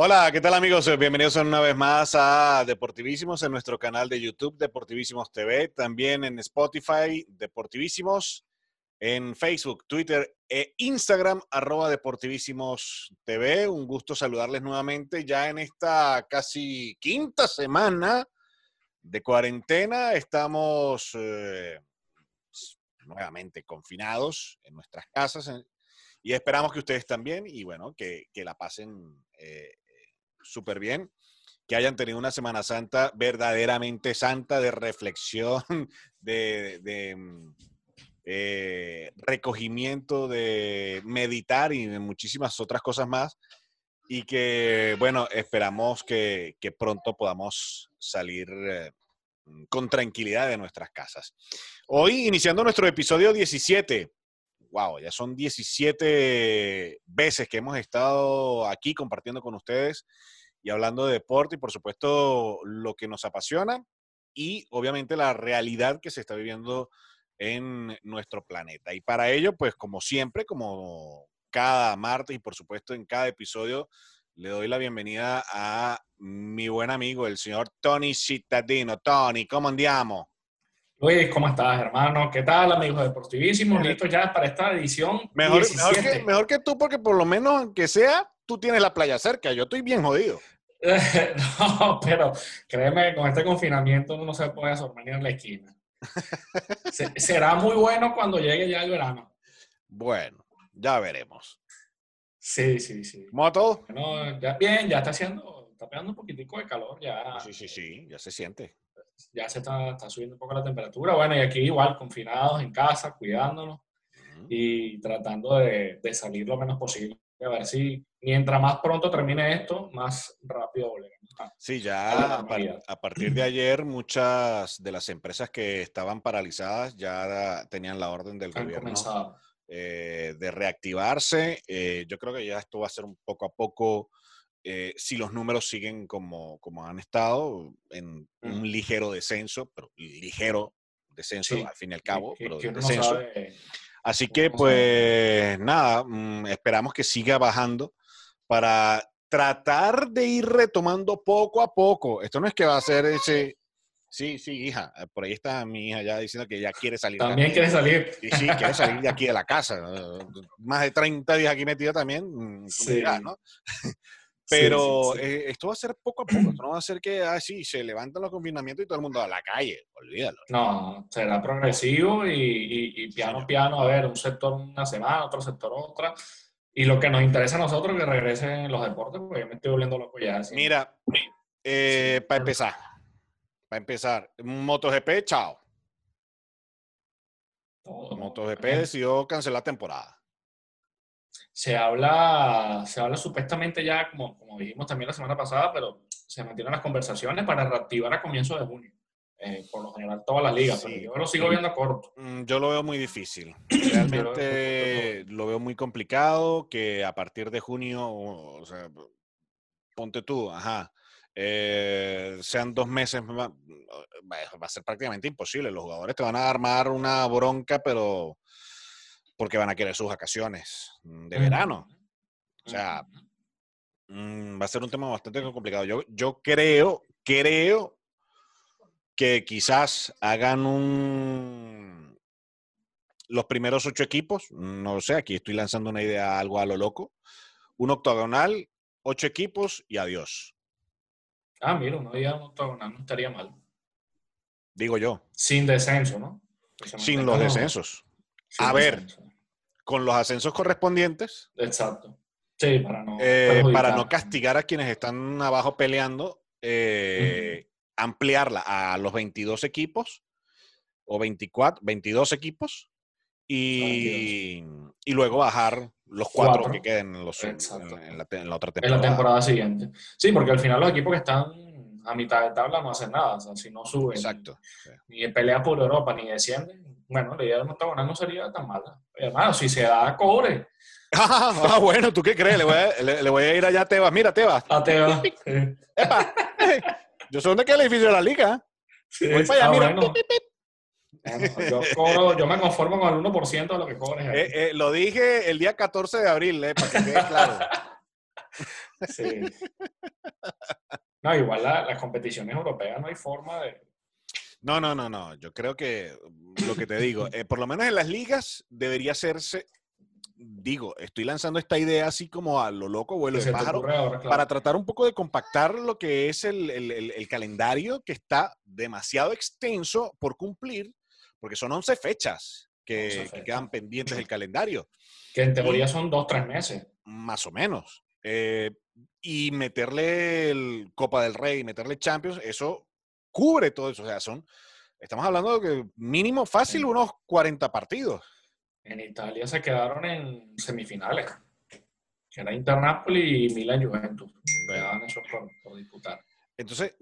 Hola, ¿qué tal amigos? Bienvenidos una vez más a Deportivísimos en nuestro canal de YouTube Deportivísimos TV, también en Spotify Deportivísimos, en Facebook, Twitter e Instagram arroba TV. Un gusto saludarles nuevamente ya en esta casi quinta semana de cuarentena. Estamos eh, nuevamente confinados en nuestras casas y esperamos que ustedes también y bueno, que, la pasen eh, súper bien, que hayan tenido una Semana Santa verdaderamente santa de reflexión, de, mm, eh, recogimiento, de meditar y de muchísimas otras cosas más. Y que, bueno, esperamos que, pronto podamos salir eh, con tranquilidad de nuestras casas. Hoy, iniciando nuestro episodio 17, wow, ya son 17 veces que hemos estado aquí compartiendo con ustedes y hablando de deporte y por supuesto lo que nos apasiona y obviamente la realidad que se está viviendo en nuestro planeta. Y para ello, pues como siempre, como cada martes y por supuesto en cada episodio, le doy la bienvenida a mi buen amigo, el señor Tony Cittadino. Tony, ¿cómo andiamo? Luis, ¿cómo estás, hermano? ¿Qué tal, amigos deportivísimos? Listos ya para esta edición. Mejor, mejor, que, mejor que tú, porque por lo menos, aunque sea, tú tienes la playa cerca. Yo estoy bien jodido. no, pero créeme, con este confinamiento uno no se puede sorprender en la esquina. será muy bueno cuando llegue ya el verano. Bueno, ya veremos. Sí, sí, sí. ¿Cómo va todo? Bueno, ya bien, ya está haciendo, está pegando un poquitico de calor ya. Sí, sí, sí, ya se siente. Ya se está, está subiendo un poco la temperatura. Bueno, y aquí igual, confinados en casa, cuidándonos y tratando de, de salir lo menos posible a ver si mientras más pronto termine esto, más rápido volveremos. Sí, ya a, partir de ayer muchas de las empresas que estaban paralizadas ya tenían la orden del gobierno eh, de reactivarse. Eh, yo creo que ya esto va a ser un poco a poco, eh, si los números siguen como, como han estado, en un ligero descenso, pero ligero descenso al fin y al cabo, pero descenso. Así que, pues nada, mm, esperamos que siga bajando para tratar de ir retomando poco a poco. Esto no es que va a ser ese... Sí, sí, hija. Eh, por ahí está mi hija ya diciendo que ya quiere salir. También quiere salir. Sí, sí, quiere salir de aquí de la casa. Más de 30 días aquí metida también. Mm, sí. ¿no? Pero eh, esto va a ser poco a poco, esto no va a ser que, ah, sí, se levantan los confinamientos y todo el mundo a la calle, olvídalo. No, será progresivo y, y, piano, piano, a ver, un sector una semana, otro sector otra. Y lo que nos interesa a nosotros que regresen los deportes, porque yo me estoy volviendo loco ya. Mira, eh, para empezar, para empezar, MotoGP, chao. MotoGP decidió cancelar temporada se habla, se habla supuestamente ya, como, como dijimos también la semana pasada, pero se mantienen las conversaciones para reactivar a comienzos de junio. Eh, por lo general, todas las ligas, pero yo lo sigo viendo corto. Mm, yo lo veo muy difícil. Realmente lo veo muy complicado que a partir de junio, o sea, ponte tú, ajá, eh, sean dos meses, va a ser prácticamente imposible. Los jugadores te van a armar una bronca, pero porque van a querer sus vacaciones mm, de verano. O sea, mm, va a ser un tema bastante complicado. Yo, yo creo, creo que quizás hagan un los primeros ocho equipos, no sé, aquí estoy lanzando una idea algo a lo loco, un octogonal, ocho equipos y adiós. Ah, mira, un octogonal, no estaría mal. Digo yo. Sin descenso, ¿no? Sin los descensos. a ver, con los ascensos correspondientes. Exacto. Sí, para no, eh, para no castigar a quienes están abajo peleando, eh, ampliarla a los 22 equipos o 24, 22 equipos y, y luego bajar los cuatro, que queden en, los, en, la, otra temporada. En la temporada siguiente. Sí, porque al final los equipos que están a mitad de tabla no hacen nada. O sea, si no suben, Exacto. ni, ni pelean por Europa, ni descienden, bueno, la idea de octogonal no sería tan mala. Hermano, si se da, cobre. ah, bueno, ¿tú qué crees? Le voy a, le, voy a ir allá a Tebas. Mira, Tebas. A Tebas. Yo soy donde queda el edificio de la liga. Sí, voy para allá, ah, mira. yo, cobro, yo, me conformo con el 1% de lo que cobres. Eh, eh, lo dije el día 14 de abril, eh, para que quede claro. Sí. No, igual las competiciones europeas no hay forma de... No, no, no, no. Yo creo que lo que te digo, eh, por lo menos en las ligas debería hacerse digo, estoy lanzando esta idea así como a lo loco, vuelo de pájaro, para tratar un poco de compactar lo que es el, calendario que está demasiado extenso por cumplir, porque son 11 fechas que, quedan pendientes del calendario. Que en teoría son dos, tres meses. Más o menos. Eh, y meterle el Copa del Rey, meterle Champions, eso cubre todo eso. O sea, son, estamos hablando de que mínimo fácil unos 40 partidos. En Italia se quedaron en semifinales, que era Inter Napoli y Milan Juventus. Quedaban esos por, disputar. Entonces,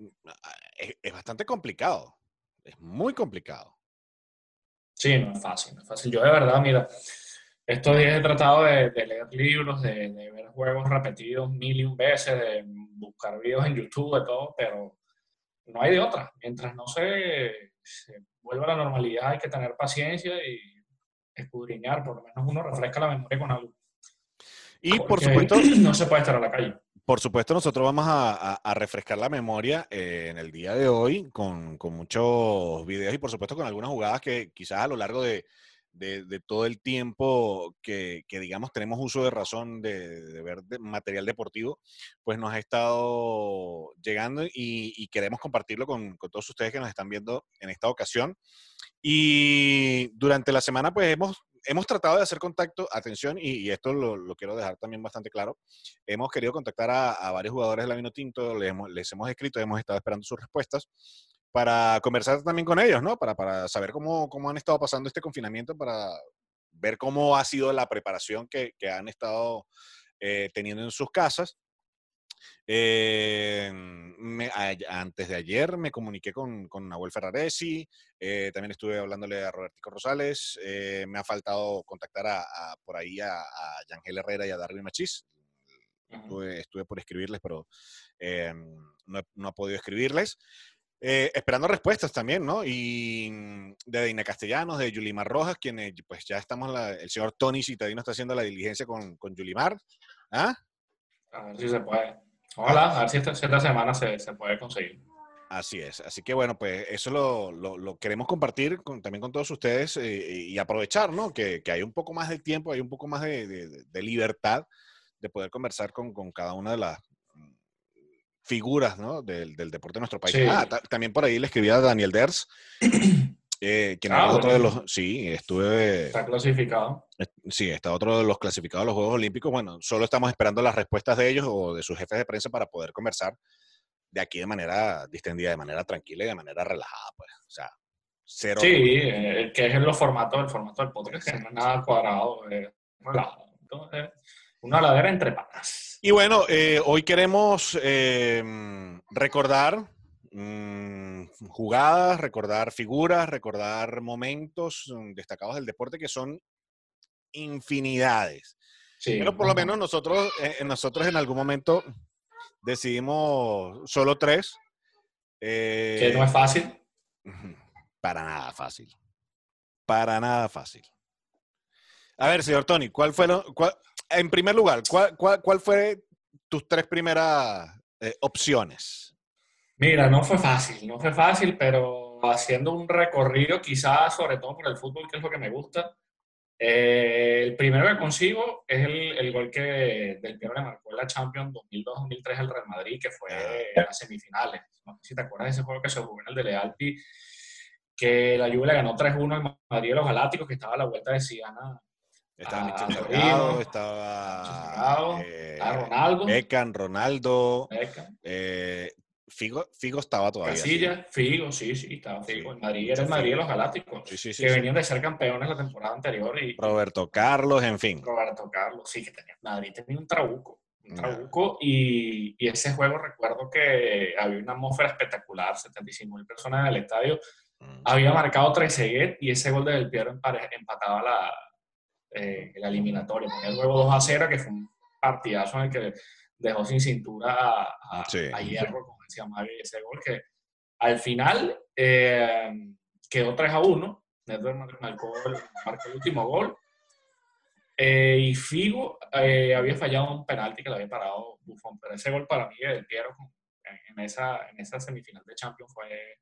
es, bastante complicado. Es muy complicado. Sí, no es fácil, no es fácil. Yo de verdad, mira, estos días he tratado de, leer libros, de, ver juegos repetidos mil y un veces, de buscar videos en YouTube, de todo, pero no hay de otra. Mientras no se, se vuelva a la normalidad, hay que tener paciencia y escudriñar, por lo menos uno refresca la memoria con algo. Y por supuesto... No se puede estar a la calle. Por supuesto, nosotros vamos a, refrescar la memoria eh, en el día de hoy con, muchos videos y por supuesto con algunas jugadas que quizás a lo largo de, todo el tiempo que, digamos tenemos uso de razón de, ver material deportivo, pues nos ha estado llegando y, queremos compartirlo con, con, todos ustedes que nos están viendo en esta ocasión. Y durante la semana, pues hemos, hemos tratado de hacer contacto, atención, y, esto lo, quiero dejar también bastante claro, hemos querido contactar a, varios jugadores de la Vino Tinto, les hemos, les hemos escrito, hemos estado esperando sus respuestas para conversar también con ellos, ¿no? Para, para saber cómo, cómo han estado pasando este confinamiento, para ver cómo ha sido la preparación que, que han estado eh, teniendo en sus casas. Eh, antes de ayer me comuniqué con, con Nahuel Ferraresi, eh, también estuve hablándole a Robertico Rosales, eh, me ha faltado contactar a, por ahí a, a Yangel Herrera y a Darwin Machís. Estuve, por escribirles, pero no, no, he podido escribirles. esperando respuestas también, ¿no? Y mm, de Dina Castellanos, de Yulimar Rojas, quienes pues ya estamos, el señor Tony Citadino está haciendo la diligencia con, con Yulimar. ¿Ah? A ver si se puede. Hola, a ver si esta, semana se, puede conseguir. Así es. Así que bueno, pues eso lo, lo, queremos compartir también con todos ustedes eh, y aprovechar, ¿no? Que, hay un poco más de tiempo, hay un poco más de, libertad de poder conversar con, cada una de las figuras, ¿no? Del, deporte de nuestro país. Ah, también por ahí le escribía a Daniel Ders. Eh, ah, otro de los. Sí, estuve. Está clasificado. Sí, está otro de los clasificados a los Juegos Olímpicos. Bueno, solo estamos esperando las respuestas de ellos o de sus jefes de prensa para poder conversar de aquí de manera distendida, de manera tranquila y de manera relajada, pues. O sea, cero. Sí, eh, que es en los formatos, el formato del podcast, que no es nada cuadrado, eh, relajado. Entonces, una ladera entre patas. Y bueno, eh, hoy queremos recordar Mm, jugadas, recordar figuras, recordar momentos mm, destacados del deporte que son infinidades. Pero por lo menos nosotros, eh, nosotros en algún momento decidimos solo tres. Eh, que no es fácil. Para nada fácil. Para nada fácil. A ver, señor Tony, ¿cuál fue en primer lugar, cuál, cuál, fue tus tres primeras eh, opciones? Mira, no fue fácil, no fue fácil, pero haciendo un recorrido quizás sobre todo por el fútbol, que es lo que me gusta, eh, el primero que consigo es el, el gol que del que marcó en la Champions 2002-2003 el Real Madrid, que fue en las semifinales. No sé si te acuerdas de ese juego que se jugó en el de Lealpi, que la Juve le ganó 3-1 al Madrid de los Galácticos, que estaba a la vuelta de Siana. Estaba Michel estaba, eh, Ronaldo. Beckham, Ronaldo. Eh, Figo, Figo estaba todavía. Casilla, Figo, sí, sí, estaba Figo. El Madrid era el Madrid de los Galácticos, que venían de ser campeones la temporada anterior. Y, Roberto Carlos, en fin. Roberto Carlos, sí, que tenía. Madrid tenía un trabuco. Un trabuco y, y, ese juego recuerdo que había una atmósfera espectacular, 75 mil personas en el estadio. Mm. Había marcado 13 y ese gol de Del Piero empataba la, eh, la eliminatoria. Ponía el juego 2 a 0, que fue un partidazo en el que dejó sin cintura a, a Hierro se llama ese gol, que al final eh, quedó 3 a 1. Nedved marcó, marcó, el último gol. Eh, y Figo eh, había fallado un penalti que le había parado Buffon, pero ese gol para mí del Piero en esa, en esa semifinal de Champions fue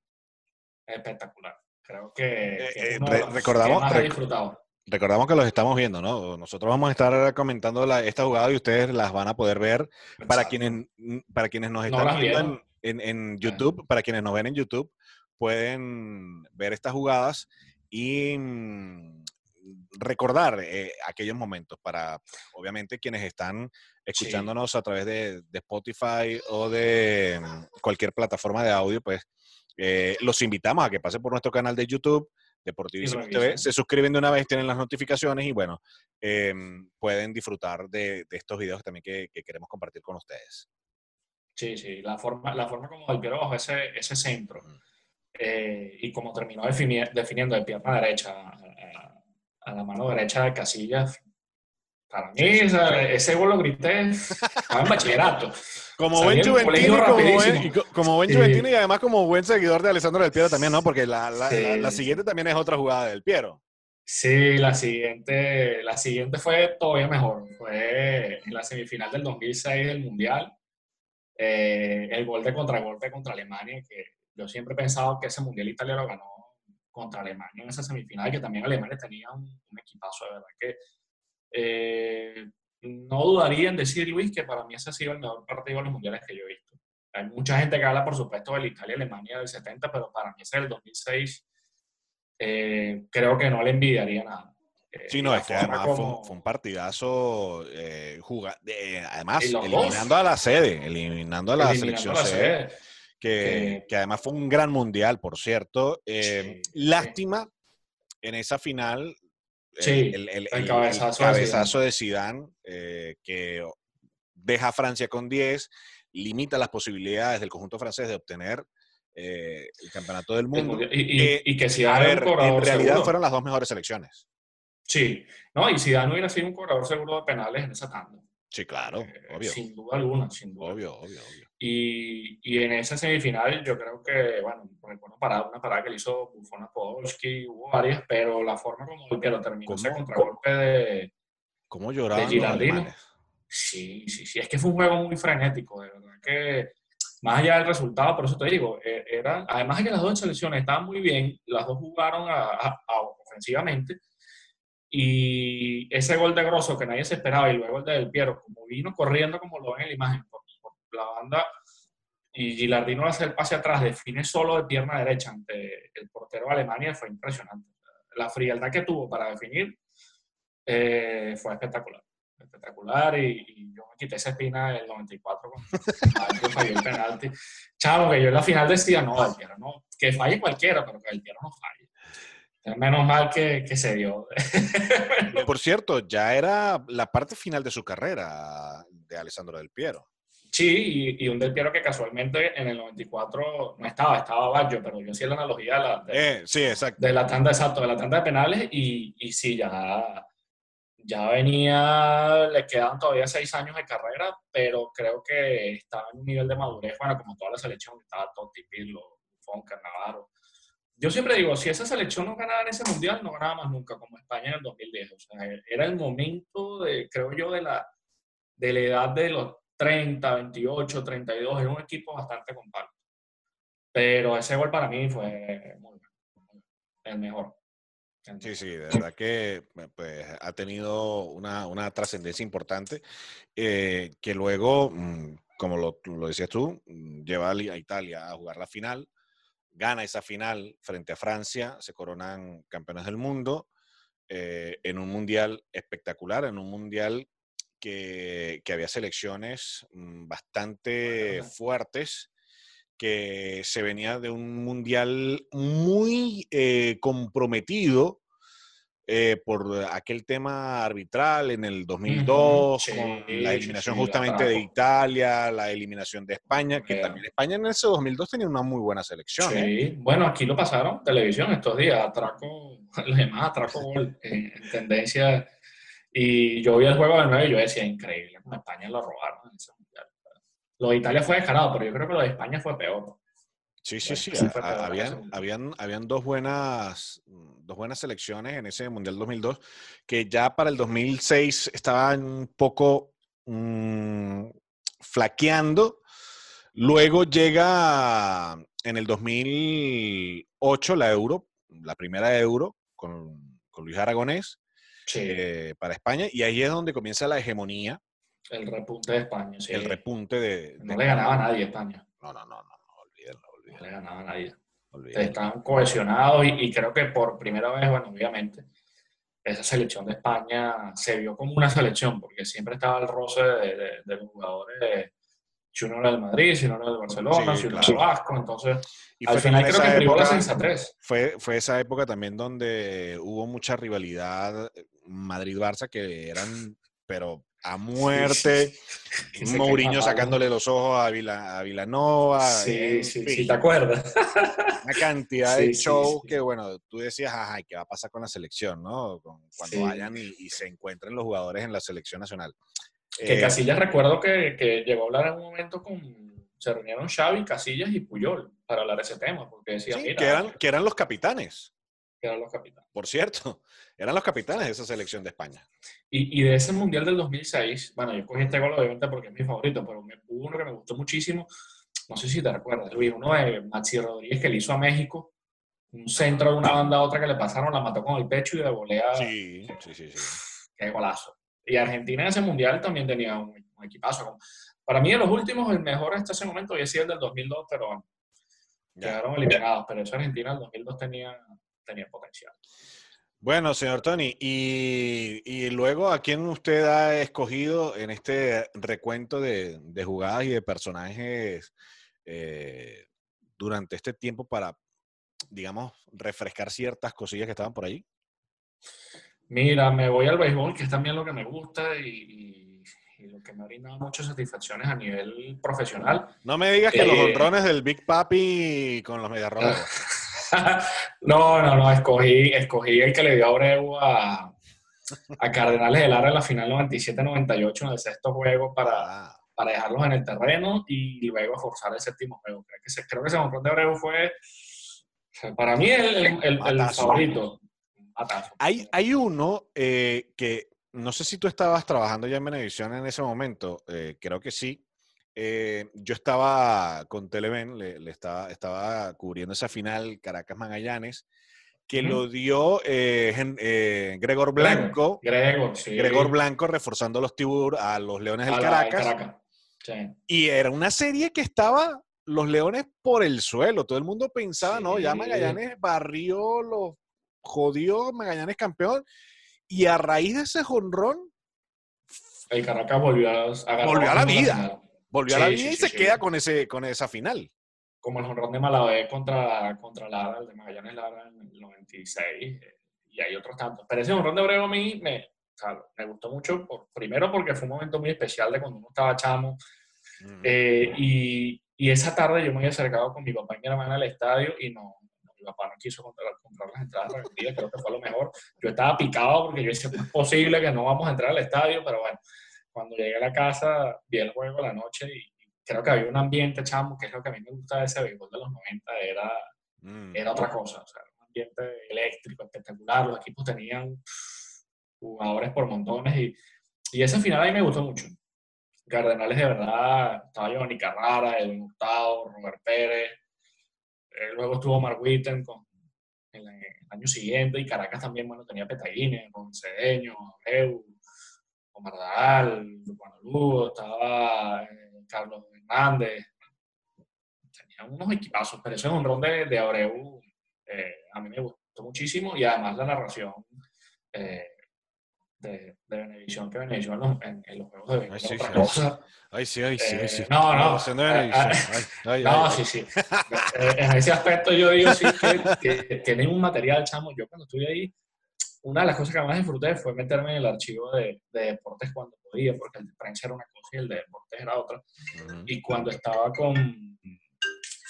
espectacular. Creo que, que recordamos, que disfrutado. Recordamos que los estamos viendo, ¿no? Nosotros vamos a estar comentando esta jugada y ustedes las van a poder ver. Para quienes, para quienes nos están viendo en, en, YouTube, para quienes nos ven en YouTube, pueden ver estas jugadas y mm, recordar eh, aquellos momentos para, obviamente, quienes están escuchándonos a través de, Spotify o de mm, cualquier plataforma de audio, pues eh, los invitamos a que pasen por nuestro canal de YouTube Deportivísimo TV, se suscriben de una vez, tienen las notificaciones y bueno, em, pueden disfrutar de, estos videos también que, queremos compartir con ustedes. Sí, sí, la forma, la forma como Piero bajo ese, ese centro eh, y como terminó definiendo de pierna derecha a, a, la mano derecha de Casillas, para mí ese gol lo grité en bachillerato. Como buen juventino, como buen, juventino y además como buen seguidor de Alessandro del Piero también, ¿no? Porque la, la, siguiente también es otra jugada del Piero. Sí, la siguiente, la siguiente fue todavía mejor. Fue en la semifinal del 2006 del Mundial. Eh, el gol de contragolpe contra Alemania, que yo siempre he pensado que ese Mundial Italia lo ganó contra Alemania en esa semifinal, que también Alemania tenía un, equipazo, de verdad que eh, no dudaría en decir, Luis, que para mí ese ha sido el mejor partido de los mundiales que yo he visto. Hay mucha gente que habla, por supuesto, de Italia-Alemania del 70, pero para mí ese del 2006 eh, creo que no le envidiaría nada. Eh, sí, no, es que además fue, un, partidazo, además eliminando a la sede, eliminando a la selección sede, que, que, además fue un gran mundial, por cierto. lástima en esa final Sí, el, cabezazo, de Zidane, eh, que deja a Francia con 10, limita las posibilidades del conjunto francés de obtener eh, el campeonato del mundo. Y, que, si a en realidad fueron las dos mejores selecciones. Sí, no, y Zidane hubiera sido un cobrador seguro de penales en esa tanda. Sí, claro, eh, obvio. Sin duda alguna, sin duda. Obvio, obvio, obvio. Y, y, en esa semifinal yo creo que, bueno, recuerdo parada, una parada que le hizo Buffon a Podolski, hubo varias, pero la forma como el que lo terminó ese contragolpe de ¿Cómo lloraban de Sí, sí, sí, es que fue un juego muy frenético, de verdad que más allá del resultado, por eso te digo, e, era, además de que las dos selecciones estaban muy bien, las dos jugaron a, ofensivamente, y ese gol de Grosso que nadie se esperaba, y luego el de Del Piero, como vino corriendo como lo ven en la imagen, la banda y Gilardino hace el pase atrás, define solo de pierna derecha ante el portero de Alemania, fue impresionante. La frialdad que tuvo para definir eh, fue espectacular. Espectacular y, yo me quité esa espina del 94 con falló el penalti. Chavo, que yo en la final decía, no, el Piero no, que falle cualquiera, pero que el Piero no falle. Menos mal que, que se dio. Por cierto, ya era la parte final de su carrera de Alessandro Del Piero. Sí, y, un Del Piero que casualmente en el 94 no estaba, estaba Baggio, pero yo hacía la analogía de la, de, eh, sí, exacto. de la tanda, exacto, de la tanda de penales y, y sí, ya, ya venía, le quedaban todavía seis años de carrera, pero creo que estaba en un nivel de madurez, bueno, como toda la selección, estaba Totti, Pirlo, Buffon, Cannavaro. Yo siempre digo, si esa selección no ganaba en ese mundial, no ganaba más nunca, como España en el 2010. O sea, era el momento, de, creo yo, de la, de la edad de los 30, 28, 32, es un equipo bastante compacto. Pero ese gol para mí fue muy, el mejor. Sí, sí, de verdad que pues, ha tenido una, una trascendencia importante eh, que luego, mm, como lo, lo, decías tú, mm, lleva a Italia a jugar la final, gana esa final frente a Francia, se coronan campeones del mundo eh, en un mundial espectacular, en un mundial que, había selecciones mm, bastante fuertes, que se venía de un mundial muy eh, comprometido eh, por aquel tema arbitral en el 2002, con la eliminación justamente de Italia, la eliminación de España, que también España en ese 2002 tenía una muy buena selección. Sí, ¿eh? bueno, aquí lo pasaron, televisión estos días, atraco, además atraco gol, en tendencia y yo vi el juego de nuevo y yo decía, increíble, como España lo robaron en ese mundial. Lo de Italia fue descarado, pero yo creo que lo de España fue peor. Sí, sí, sí. habían, habían, habían dos buenas, dos buenas selecciones en ese Mundial 2002 que ya para el 2006 estaban un poco mm, flaqueando. Luego llega en el 2008 la Euro, la primera Euro con, con Luis Aragonés eh, para España y ahí es donde comienza la hegemonía. El repunte de España, sí. El repunte de... no le ganaba a nadie España. No, no, no no le ganaba a nadie. Estaban cohesionados y, creo que por primera vez, bueno, obviamente, esa selección de España se vio como una selección, porque siempre estaba el roce de, los jugadores, si uno era del Madrid, si uno era del Barcelona, si uno era del Vasco, entonces y al final creo que privó la sensatez. Fue, fue esa época también donde hubo mucha rivalidad Madrid-Barça que eran, pero a muerte. Mourinho sacándole los ojos a, Vila, a Vilanova. Sí, sí, sí, te acuerdas. Una cantidad de shows que, bueno, tú decías, ajá, ¿qué va a pasar con la selección, no? cuando vayan y, se encuentren los jugadores en la selección nacional. Que eh, Casillas recuerdo que, que, llegó a hablar en un momento con. Se reunieron Xavi, Casillas y Puyol para hablar de ese tema, porque decían, mira. Que eran, que eran los capitanes. Que eran los capitanes. Por cierto eran los capitanes de esa selección de España. Y, y, de ese Mundial del 2006, bueno, yo cogí este gol obviamente porque es mi favorito, pero me, hubo uno que me gustó muchísimo, no sé si te recuerdas, Luis, uno de Maxi Rodríguez que le hizo a México, un centro de una banda a otra que le pasaron, la mató con el pecho y de volea. Sí, sí, sí, sí. Qué golazo. Y Argentina en ese Mundial también tenía un, equipazo. Para mí de los últimos, el mejor hasta ese momento había sido el del 2002, pero bueno, quedaron eliminados. Pero esa Argentina el 2002 tenía, tenía potencial. Bueno, señor Tony, y, luego, ¿a quién usted ha escogido en este recuento de, jugadas y de personajes eh, durante este tiempo para, digamos, refrescar ciertas cosillas que estaban por ahí? Mira, me voy al béisbol, que es también lo que me gusta y, lo que me ha brindado muchas satisfacciones a nivel profesional. No me digas que los eh, honrones del Big Papi con los Mediarrojas. no, no, no, escogí, escogí el que le dio Abreu a, a Cardenales del Lara en la final 97-98 en el sexto juego para, para dejarlos en el terreno y luego forzar el séptimo juego. Creo que, ese, creo que ese de Abreu fue, para mí, el, el, el favorito. Hay, hay uno eh, que no sé si tú estabas trabajando ya en Venevisión en ese momento, eh, creo que sí, eh, yo estaba con Televen, le, estaba, estaba, cubriendo esa final Caracas-Magallanes, que lo dio eh, eh, Gregor Blanco. Gregor, Gregor Blanco reforzando los tibur a los Leones del Caracas. Y era una serie que estaba los Leones por el suelo. Todo el mundo pensaba, no, ya Magallanes barrió, los jodió, Magallanes campeón. Y a raíz de ese jonrón. El Caracas volvió a, volvió a la vida volvió a la vida y se queda con, ese, con esa final. Como el honrón de Malavé contra, contra Lara, el de Magallanes Lara en el 96, eh, y hay otros tantos. Pero ese honrón de Obrego a mí me, me gustó mucho, por, primero porque fue un momento muy especial de cuando uno estaba chamo, mm. eh, y, y, esa tarde yo me había acercado con mi papá y mi hermana al estadio y no, mi papá no quiso comprar, comprar las entradas revendidas, creo que fue lo mejor. Yo estaba picado porque yo decía, es posible que no vamos a entrar al estadio, pero bueno, cuando llegué a la casa, vi el juego la noche y, creo que había un ambiente, chamo, que es lo que a mí me gusta de ese béisbol de los 90, era, mm. era otra cosa, o sea, un ambiente eléctrico, espectacular, los equipos tenían jugadores por montones y, y ese final a mí me gustó mucho. Cardenales de verdad, estaba Giovanni Carrara, Edwin Hurtado, Robert Pérez, eh, luego estuvo Mark Witten con, el, año siguiente y Caracas también, bueno, tenía Petaguines, con Cedeño, Abreu, Omar Daal, Juan Lugo, estaba eh, Carlos Hernández. Tenían unos equipazos, pero ese honrón de, de Abreu eh, a mí me gustó muchísimo y además la narración eh, de, de Benevisión que Benevisión en, en, los juegos de Benevisión. Ay, sí, ay, sí, ay, sí, sí. No, no. no, sí, sí. en ese aspecto yo digo sí que, que tienen un material, chamo. Yo cuando estuve ahí una de las cosas que más disfruté fue meterme en el archivo de, de, deportes cuando podía, porque el de prensa era una cosa y el de deportes era otra. Y cuando estaba con...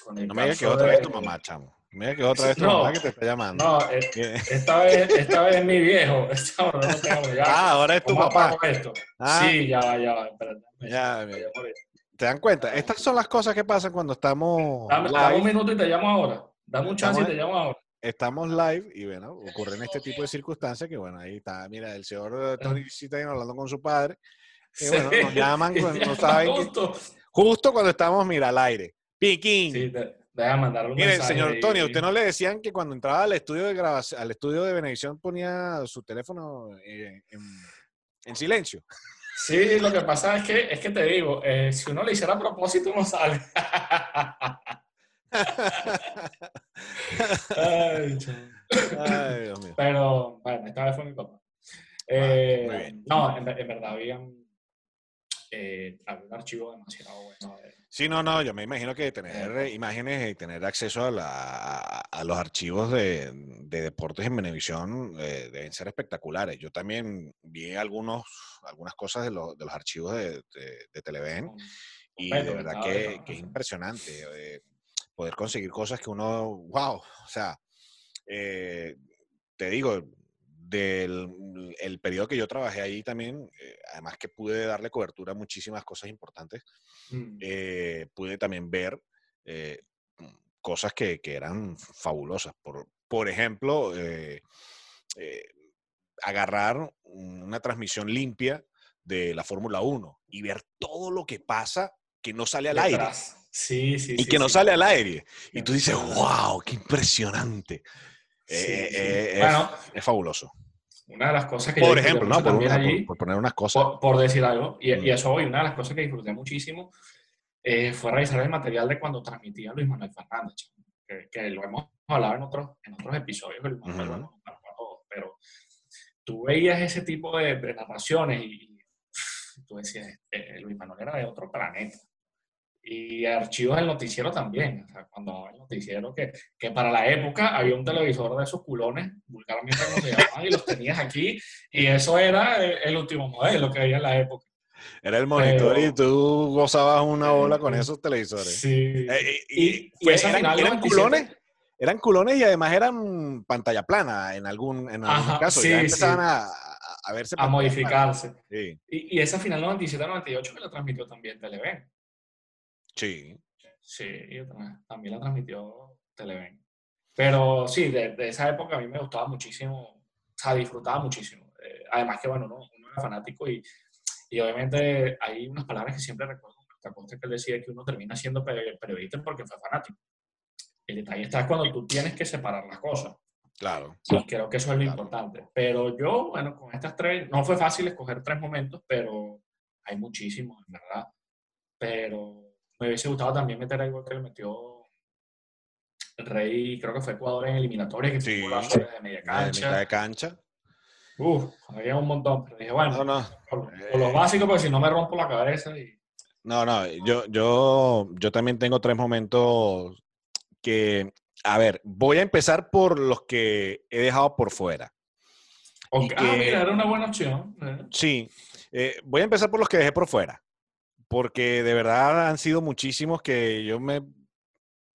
con no me digas que otra vez tu mamá, chamo. Digas que otra vez tu mamá que te está llamando. No, eh, esta, vez, esta vez es mi viejo. Esta, no tengo, ya, ah, ahora es tu papá. Esto? Ah. Sí, ya va, ya va. Ya, ¿Te dan cuenta? Estas son las cosas que pasan cuando estamos. Dame, dame un minuto y te llamo ahora. Dame un chance y te llamo ahora. Estamos live y bueno, ocurren este tipo de circunstancias que bueno, ahí está, mira, el señor Tony Citadino hablando con su padre. Y bueno, nos llaman cuando no saben. Justo. justo cuando estamos, mira, al aire. Piquín. Sí, Deja mandar un Mire, señor Tony, ¿usted no le decían que cuando entraba al estudio de grabación, al estudio de Benevisión ponía su teléfono eh, en, silencio? Sí, lo que pasa es que, es que te digo, eh, si uno le hiciera a propósito, no sale. Ay, Dios mío. Pero, bueno, esta vez fue mi papá. Eh, no, en, en, verdad habían eh, un archivo demasiado bueno. Sí, no, no, yo me imagino que tener imágenes y tener acceso a, los archivos de, deportes en Venevisión eh, deben ser espectaculares. Yo también vi algunos, algunas cosas de, los archivos de, de, Televen y de verdad que, es impresionante eh, poder conseguir cosas que uno, wow, o sea, eh, te digo, del el periodo que yo trabajé ahí también, eh, además que pude darle cobertura a muchísimas cosas importantes, mm. eh, pude también ver eh, cosas que, que, eran fabulosas. Por, por ejemplo, agarrar una transmisión limpia de la Fórmula 1 y ver todo lo que pasa que no sale al aire. Sí, sí, y que no sale al aire. Y tú dices, wow, qué impresionante. bueno, es, fabuloso. Una de las cosas que por ejemplo, no, por, allí, por, poner unas cosas. Por, decir algo, y, y, mm. eso hoy, una de las cosas que disfruté muchísimo eh, fue revisar el material de cuando transmitía Luis Manuel Fernández, que, lo hemos hablado en otros, en otros episodios, pero tú veías ese tipo de, narraciones y, tú decías, eh, Luis Manuel era de otro planeta y archivos del noticiero también. O sea, cuando el noticiero, que, que, para la época había un televisor de esos culones, vulgarmente se llamaban, y los tenías aquí, y eso era el, último modelo que había en la época. Era el monitor y tú gozabas una ola con esos televisores. Sí. Eh, y, eran, culones. Eran culones y además eran pantalla plana en algún, en algún caso. Sí, ya empezaban a, a, verse. A modificarse. Y, y, esa final 97-98 que la transmitió también Televen. Sí. Sí, también la transmitió Televen. Pero sí, de, esa época a mí me gustaba muchísimo, o sea, disfrutaba muchísimo. Eh, además que, bueno, uno, era fanático y, y, obviamente hay unas palabras que siempre recuerdo, que él decía que uno termina siendo periodista porque fue fanático. El detalle está cuando tú tienes que separar las cosas. Claro. Y creo que eso es lo importante. Pero yo, bueno, con estas tres, no fue fácil escoger tres momentos, pero hay muchísimos, en verdad. Pero me hubiese gustado también meter algo que le metió el Rey, creo que fue Ecuador en eliminatoria, que sí, de media cancha. De cancha. Uf, había un montón, pero dije, bueno, no, Por, lo básico, porque si no me rompo la cabeza. Y... No, no, yo, yo, yo también tengo tres momentos que, a ver, voy a empezar por los que he dejado por fuera. Okay. ah, mira, era una buena opción. Eh. Sí, eh, voy a empezar por los que dejé por fuera porque de verdad han sido muchísimos que yo me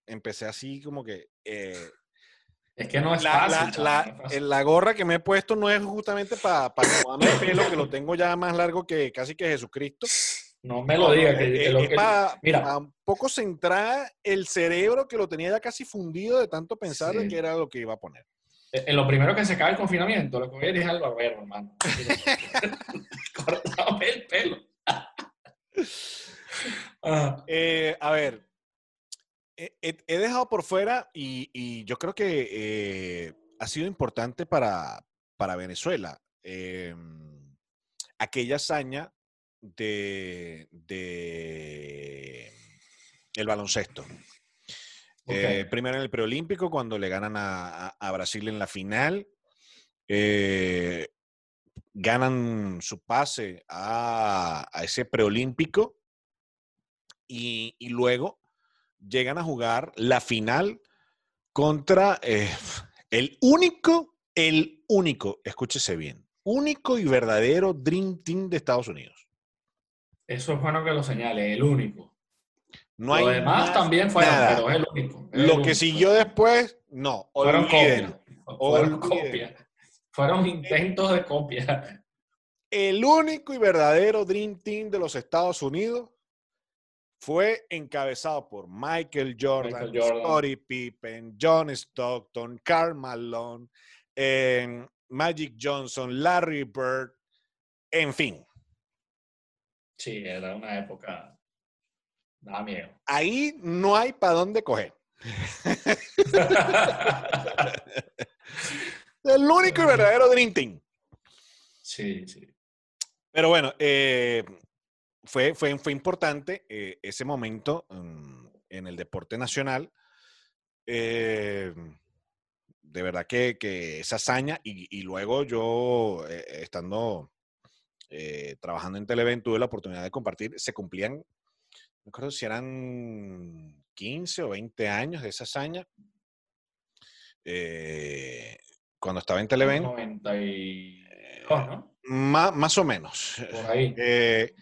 empecé así como que... Eh, es que no es la, fácil. La, la, gorra que me he puesto no es justamente para pa el pelo, que lo tengo ya más largo que casi que Jesucristo. No me lo digas. Que, que, es para un poco centrar el cerebro que lo tenía ya casi fundido de tanto pensar de que era lo que iba a poner. En lo primero que se cae el confinamiento, lo que voy a decir al barbero, hermano. Cortame el pelo. Ah. Eh, a ver, he, dejado por fuera y, yo creo que eh, ha sido importante para, para Venezuela em, aquella hazaña de, el baloncesto. Eh, primero en el preolímpico, cuando le ganan a, Brasil en la final ganan su pase a, ese preolímpico y, luego llegan a jugar la final contra eh, el único, el único, escúchese bien, único y verdadero Dream Team de Estados Unidos. Eso es bueno que lo señale, el único. No hay demás también fue pero es el único. lo que siguió después, no. Fueron copias. Fueron intentos de copia. El único y verdadero Dream Team de los Estados Unidos fue encabezado por Michael Jordan, Scottie Pippen, John Stockton, Karl Malone, eh, Magic Johnson, Larry Bird, en fin. Sí, era una época. Daba miedo. Ahí no hay para dónde coger. El único y verdadero Dream Team. Sí, sí. Pero bueno, eh, fue, fue, fue importante eh, ese momento mm, en el deporte nacional. Eh, de verdad que, que esa hazaña y, luego yo, estando trabajando en Televen, tuve la oportunidad de compartir, se cumplían, no recuerdo si eran 15 o 20 años de esa hazaña. Cuando estaba en Televen. 92, ¿no? Más, más o menos. Por ahí. Eh,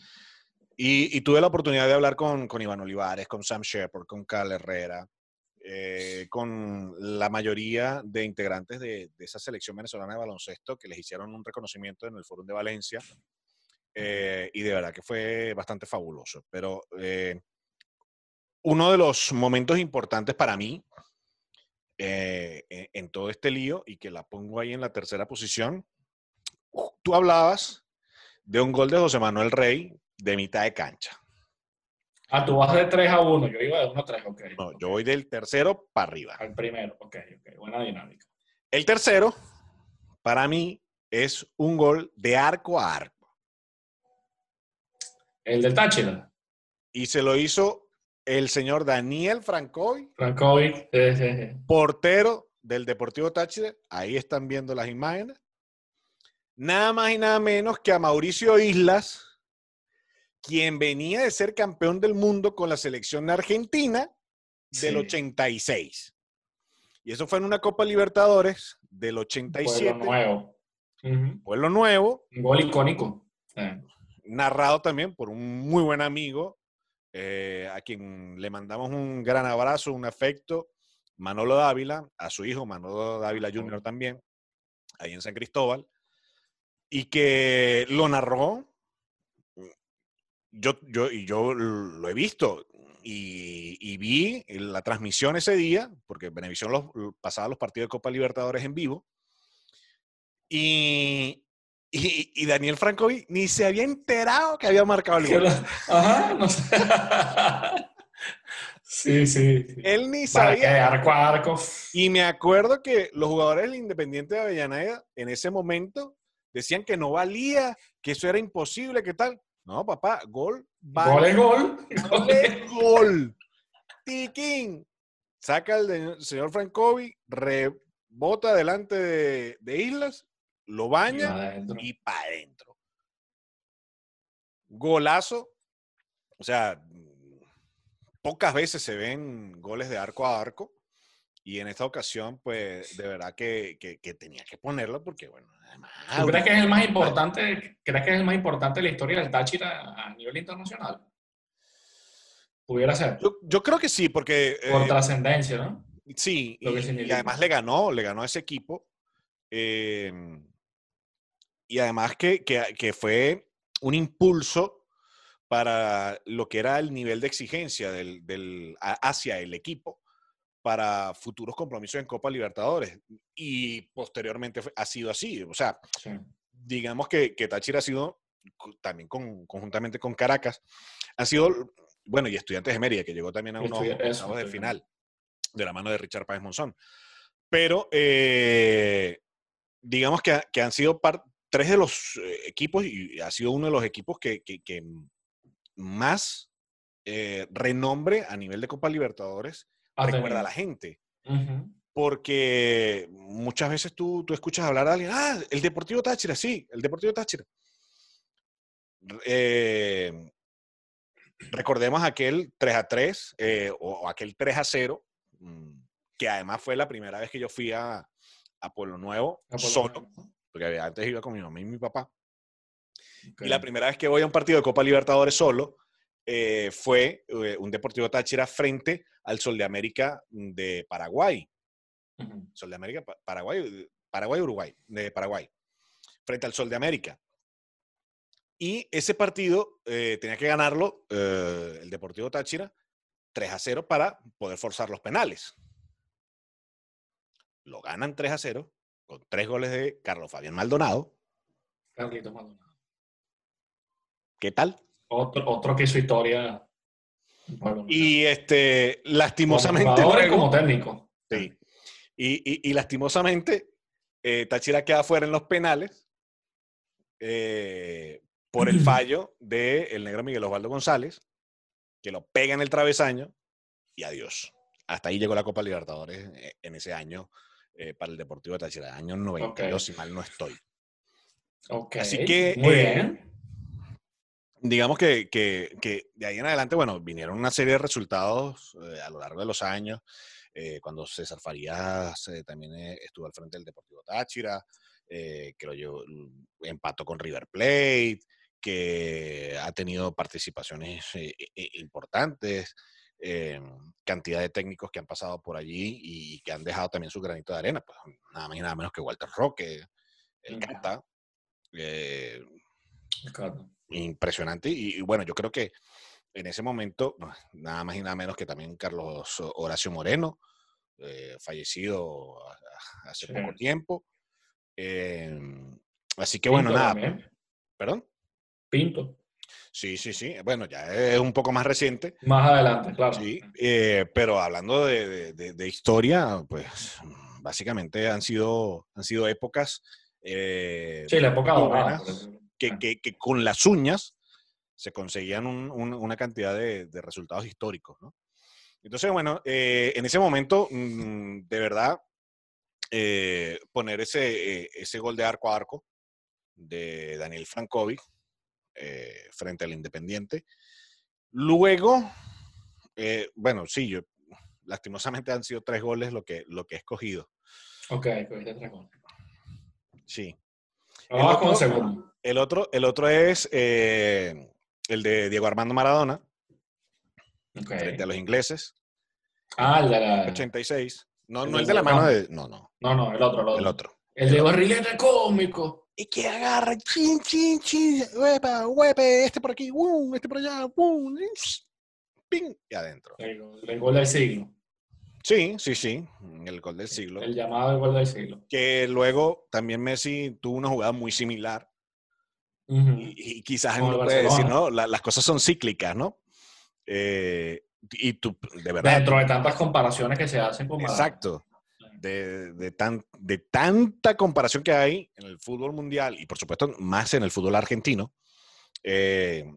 y, tuve la oportunidad de hablar con, con Iván Olivares, con Sam Shepard, con Carl Herrera, eh, con la mayoría de integrantes de, esa selección venezolana de baloncesto que les hicieron un reconocimiento en el Fórum de Valencia. Eh, y de verdad que fue bastante fabuloso. Pero uno de los momentos importantes para mí en, en todo este lío, y que la pongo ahí en la tercera posición, tú hablabas de un gol de José Manuel Rey de mitad de cancha. Ah, tú vas de 3 a 1, yo iba de 1 a 3, ok. No, yo voy del tercero para arriba. Al primero, ok, ok, buena dinámica. El tercero, para mí, es un gol de arco a arco. El del Táchira. Y se lo hizo el señor Daniel Francoy. Francoy, sí, sí, portero del Deportivo Táchira. Ahí están viendo las imágenes nada más y nada menos que a Mauricio Islas, quien venía de ser campeón del mundo con la selección argentina del 86. Y eso fue en una Copa Libertadores del 87. Pueblo nuevo. Pueblo nuevo. Un gol icónico. Narrado también por un muy buen amigo, eh, a quien le mandamos un gran abrazo, un afecto, Manolo Dávila, a su hijo Manolo Dávila Jr. también, ahí en San Cristóbal y que lo narró. Yo, yo, y yo lo he visto y, vi la transmisión ese día, porque Benevisión los, pasaba los partidos de Copa Libertadores en vivo. Y, y, Daniel Francovi ni se había enterado que había marcado el gol. Ajá, no sé. Sí, sí, Él ni sabía. Arco a arco. Y me acuerdo que los jugadores del Independiente de Avellaneda en ese momento decían que no valía, que eso era imposible, ¿qué tal? No, papá, gol. Gol es gol. Gol es gol. Tiquín. Saca el señor Francovi, rebota delante de, Islas, lo baña y para adentro. Golazo. O sea, pocas veces se ven goles de arco a arco. Y en esta ocasión, pues, de verdad que, que tenía que ponerlo porque, bueno, ¿Tú crees que es el más importante, crees que es el más importante de la historia del Táchira a nivel internacional? Pudiera ser. Yo, creo que sí, porque... Por eh, trascendencia, ¿no? Sí, y, además le ganó, le ganó a ese equipo. Em, y además que, que, fue un impulso para lo que era el nivel de exigencia del, del, hacia el equipo para futuros compromisos en Copa Libertadores. Y posteriormente ha sido así. O sea, digamos que, que Táchira ha sido, también conjuntamente con Caracas, ha sido, bueno, y Estudiantes de Mérida, que llegó también a unos octavos del final, de la mano de Richard Páez Monzón. Pero eh, digamos que, que, han sido tres de los eh, equipos, y ha sido uno de los equipos que, que, más eh, renombre a nivel de Copa Libertadores recuerda a la gente. Porque muchas veces tú, tú escuchas hablar a alguien, ah, el Deportivo Táchira, sí, el Deportivo Táchira. Eh, recordemos aquel 3 a 3 eh, o, aquel 3 a 0, mm, que además fue la primera vez que yo fui a, a Pueblo Nuevo solo, porque antes iba con mi mamá y mi papá. Y la primera vez que voy a un partido de Copa Libertadores solo, eh, fue eh, un Deportivo Táchira frente al Sol de América de Paraguay. Sol de América, Paraguay, Paraguay, Uruguay, de Paraguay. Frente al Sol de América. Y ese partido eh, tenía que ganarlo el Deportivo Táchira 3 a 0 para poder forzar los penales. Lo ganan 3 a 0 con tres goles de Carlos Fabián Maldonado. Carlitos Maldonado. ¿Qué tal? Otro, otro que hizo historia. Y este, lastimosamente. Como, como técnico. Sí. Y, y, lastimosamente, eh, Táchira queda fuera en los penales eh, por el fallo del negro Miguel Osvaldo González, que lo pega en el travesaño y adiós. Hasta ahí llegó la Copa Libertadores eh, en ese año eh, para el Deportivo de Táchira, año 92, si mal no estoy. Así que, Muy bien. digamos que, de ahí en adelante, bueno, vinieron una serie de resultados a lo largo de los años. Eh, cuando César Farías eh, también eh, estuvo al frente del Deportivo Táchira, que lo llevó, mm, empató con River Plate, que ha tenido participaciones importantes, cantidad de técnicos que han pasado por allí y que han dejado también su granito de arena, pues nada más y nada menos que Walter Roque, el Cata. Impresionante. y, bueno, yo creo que en ese momento, nada más y nada menos que también Carlos Horacio Moreno, eh, fallecido hace poco tiempo. Em, así que bueno, nada. ¿Perdón? Pinto. Sí, sí, sí. Bueno, ya es un poco más reciente. Más adelante, claro. Sí, eh, pero hablando de, historia, pues básicamente han sido, han sido épocas. Eh, sí, la época que, que, que, con las uñas se conseguían una cantidad de, resultados históricos, ¿no? Entonces, bueno, eh, en ese momento, mm, de verdad, eh, poner ese, ese gol de arco a arco de Daniel Francovi frente al Independiente. Luego, bueno, sí, yo, lastimosamente han sido tres goles lo que, lo que he escogido. Ok, cogiste tres goles. Sí. Vamos el otro, El otro, el otro es el de Diego Armando Maradona, frente a los ingleses. Ah, el de la... 86. No, no el de la mano de... No, no. No, no, el otro, el otro. El otro. El de barrilete cómico. Y que agarra, chin, chin, chin, huepa, huepe, este por aquí, boom, este por allá, boom, ping, y adentro. El, gol del siglo. Sí, sí, sí, el gol del siglo. El llamado gol del siglo. Que luego también Messi tuvo una jugada muy similar y, quizás uno puede decir, ¿no? las cosas son cíclicas, ¿no? Eh, y tú, de verdad. Dentro de tantas comparaciones que se hacen con Exacto. De, de, tan, de tanta comparación que hay en el fútbol mundial y por supuesto más en el fútbol argentino, eh,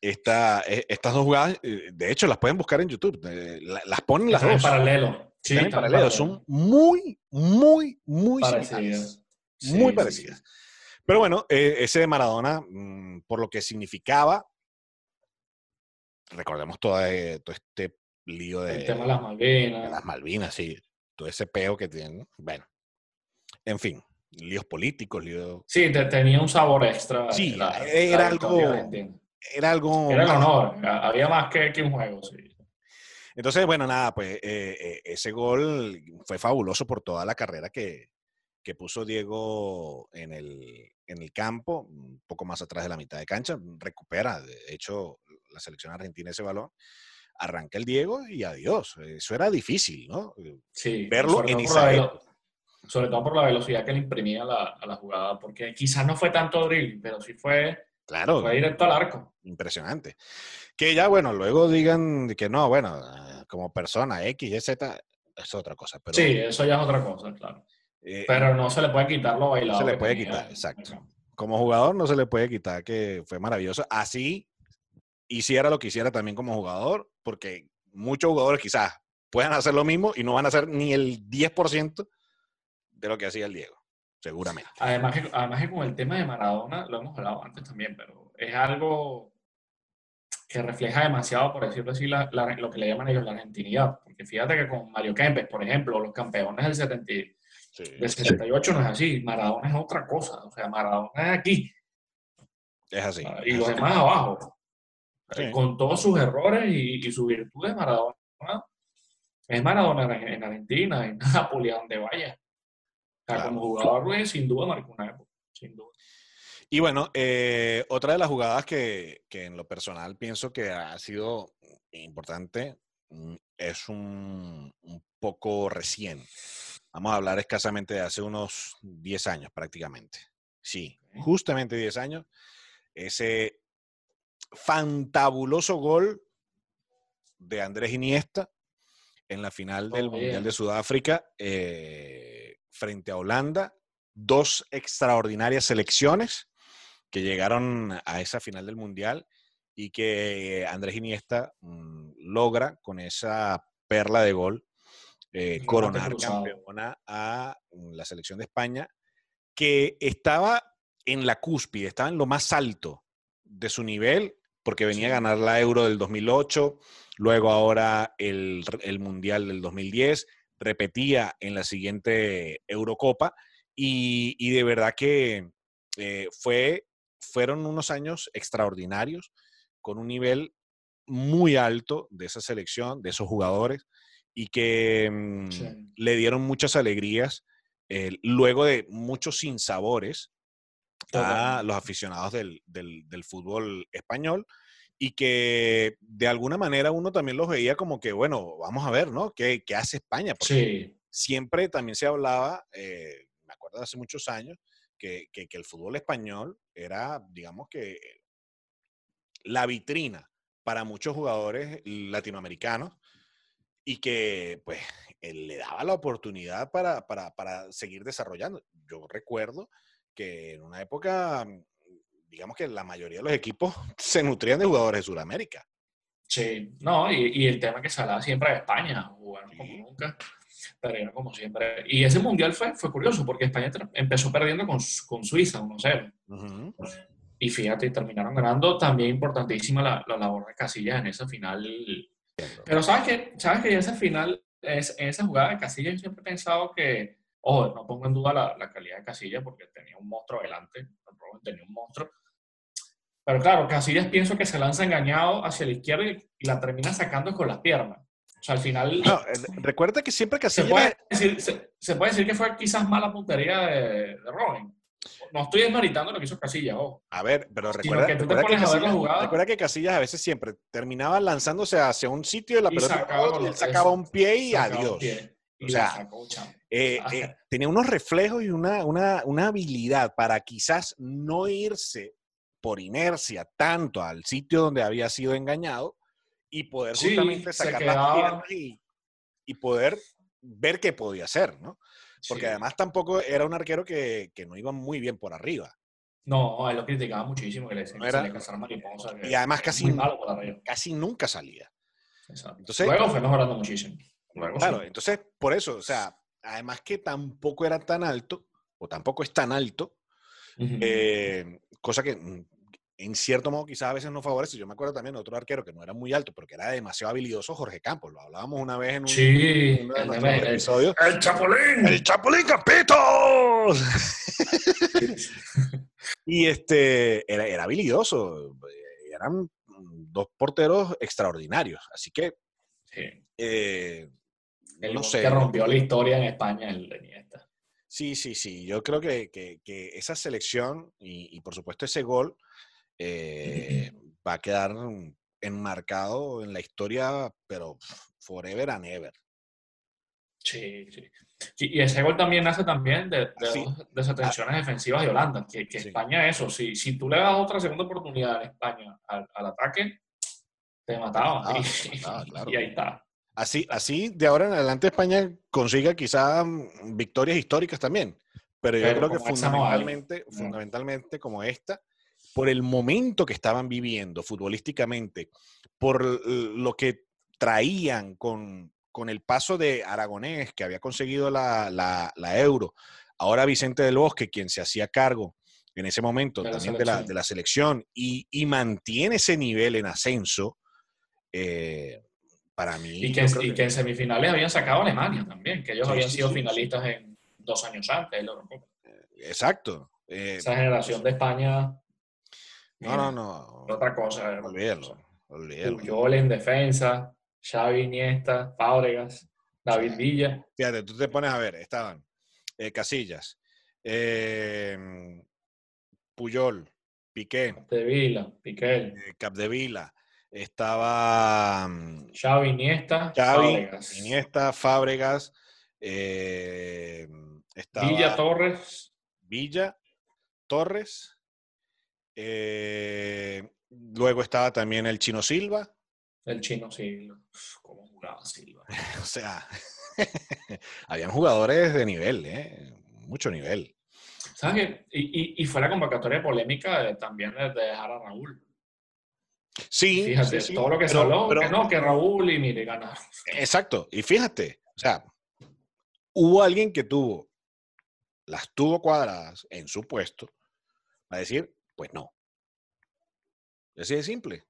esta, e, estas dos jugadas, eh, de hecho, las pueden buscar en YouTube. las ponen las dos. En paralelo. Sí, en paralelo. Son muy, muy, muy parecidas. muy parecidas. Pero bueno, eh, ese de Maradona, mm, por lo que significaba, recordemos todo, eh, todo este lío de... El tema de las Malvinas. las Malvinas, sí. Todo ese peo que tienen. Bueno, en fin, líos políticos, líos... Sí, tenía un sabor extra. Sí, era, algo, era algo... Era el honor, había más que, que un juego, sí. Entonces, bueno, nada, pues eh, ese gol fue fabuloso por toda la carrera que, que puso Diego en el, en el campo, un poco más atrás de la mitad de cancha, recupera, de hecho, la selección argentina ese balón, arranca el Diego y adiós. Eso era difícil, ¿no? Sí, verlo en esa Sobre todo por la velocidad que le imprimía a la jugada, porque quizás no fue tanto drill, pero sí fue, claro, fue directo al arco. Impresionante. Que ya, bueno, luego digan que no, bueno, como persona X, Y, Z, es otra cosa. Pero, sí, eso ya es otra cosa, claro. Eh, Pero no se le puede quitar lo bailado. No se le puede quitar, exacto. Como jugador no se le puede quitar que fue maravilloso. Así hiciera lo que hiciera también como jugador, porque muchos jugadores quizás puedan hacer lo mismo y no van a hacer ni el 10% de lo que hacía el Diego, seguramente. Además que, además que con el tema de Maradona, lo hemos hablado antes también, pero es algo que refleja demasiado, por decirlo así, lo que le llaman ellos la argentinidad. Porque fíjate que con Mario Kempes, por ejemplo, los campeones del 70, del 68 no es así, Maradona es otra cosa, o sea, Maradona es aquí. Es así. Ah, y los demás abajo. Con todos sus errores y, sus virtudes, Maradona es Maradona en, Argentina, en Nápoles, donde vaya. O sea, como jugador, sin duda marcó una época, sin duda. Y bueno, eh, otra de las jugadas que, en lo personal pienso que ha sido importante mm, es un, poco recién. Vamos a hablar escasamente de hace unos 10 años prácticamente. Sí, justamente 10 años. Ese fantabuloso gol de Andrés Iniesta en la final del Mundial de Sudáfrica eh, frente a Holanda. Dos extraordinarias selecciones que llegaron a esa final del Mundial y que Andrés Iniesta mm, logra con esa perla de gol eh, coronar campeona a la selección de España, que estaba en la cúspide, estaba en lo más alto de su nivel, porque venía a ganar la Euro del 2008, luego ahora el, Mundial del 2010, repetía en la siguiente Eurocopa, y, de verdad que eh, fue fueron unos años extraordinarios, con un nivel muy alto de esa selección, de esos jugadores, y que mm, le dieron muchas alegrías eh, luego de muchos sinsabores a los aficionados del, fútbol español y que de alguna manera uno también los veía como que, bueno, vamos a ver, ¿no? ¿Qué, hace España? Porque siempre también se hablaba, eh, me acuerdo de hace muchos años, que, el fútbol español era, digamos que, la vitrina para muchos jugadores latinoamericanos y que pues le daba la oportunidad para, para, seguir desarrollando. Yo recuerdo que en una época, digamos que la mayoría de los equipos se nutrían de jugadores de Sudamérica. Sí, no, y, el tema que se hablaba siempre de España, jugaron como nunca pero como siempre. Y ese mundial fue, fue curioso porque España empezó perdiendo con, con Suiza 1-0. Y fíjate, terminaron ganando. También importantísima la, la, labor de Casillas en esa final. Pero sabes que, sabes que esa final, es, en esa jugada de Casillas, yo siempre he pensado que, ojo, no pongo en duda la, la calidad de Casillas porque tenía un monstruo delante, tenía un monstruo. Pero claro, Casillas pienso que se lanza engañado hacia la izquierda y la termina sacando con las piernas sea, al final. No, recuerda que siempre que Se puede, decir, se, puede decir que fue quizás mala puntería de, de Robin. No estoy desmaritando lo que hizo Casillas, A ver, pero recuerda que, Casillas, recuerda que Casillas a veces siempre terminaba lanzándose hacia un sitio y la pelota sacaba, él sacaba un pie y adiós. o sea, eh, eh, tenía unos reflejos y una, una, una habilidad para quizás no irse por inercia tanto al sitio donde había sido engañado, y poder justamente sacar las piernas y, poder ver qué podía hacer, ¿no? Porque además tampoco era un arquero que, que, no iba muy bien por arriba. No, él lo criticaba muchísimo, que le decían era, mariposa. y además casi, casi nunca salía. Entonces, Luego fue mejorando muchísimo. claro, entonces por eso, o sea, además que tampoco era tan alto, o tampoco es tan alto, eh, cosa que mm, en cierto modo quizás a veces no favorece. Yo me acuerdo también de otro arquero que no era muy alto, pero que era demasiado habilidoso, Jorge Campos. Lo hablábamos una vez en un, sí, episodio. ¡El Chapulín! ¡El Chapulín Capitos! y este, era, era habilidoso. Eran dos porteros extraordinarios. Así que, eh, no sé. Que rompió la historia en España, el de Iniesta. Sí, sí, sí. Yo creo que, que, esa selección y, y, por supuesto ese gol eh, va a quedar enmarcado en la historia, pero forever and ever. Sí, sí. y ese gol también nace también de, de desatenciones ah. defensivas de Holanda, que, que España eso, si, si tú le das otra segunda oportunidad a España al, ataque, te mataba. y, ahí está. Así, así, de ahora en adelante España consiga quizá mm, victorias históricas también, pero yo creo que fundamentalmente, fundamentalmente como esta, por el momento que estaban viviendo futbolísticamente, por lo que traían con, el paso de Aragonés, que había conseguido la, Euro, ahora Vicente del Bosque, quien se hacía cargo en ese momento también de la, selección. y, mantiene ese nivel en ascenso, eh, para mí... Y que, en semifinales habían sacado a Alemania también, que ellos habían sido finalistas en dos años antes Exacto. Eh, Esa generación de España no, no, no. Otra cosa. Olvídalo. Olvídalo. Puyol en defensa, Xavi Iniesta, Fábregas, David Villa. Fíjate, tú te pones a ver, estaban eh, Casillas, eh, Puyol, Piqué. Capdevila, Piqué. Eh, Capdevila. Estaba mm, Xavi, Iniesta, Xavi, Fábregas. Iniesta, Fábregas. eh, estaba Villa, Torres. Villa, Torres. eh, luego estaba también el Chino Silva. El chino Silva. ¿Cómo jugaba Silva? O sea, habían jugadores de nivel, ¿eh? Mucho nivel. ¿Sabes qué? Y, y, y fue la convocatoria polémica de- también de dejar a Raúl. Sí, Fíjate, sí, sí, todo lo que se pero- habló, pero- que no, que Raúl y mire, ganaron. Exacto. Y fíjate, o sea, hubo alguien que tuvo, las tuvo cuadradas en su puesto, a decir, pues no. Así de simple.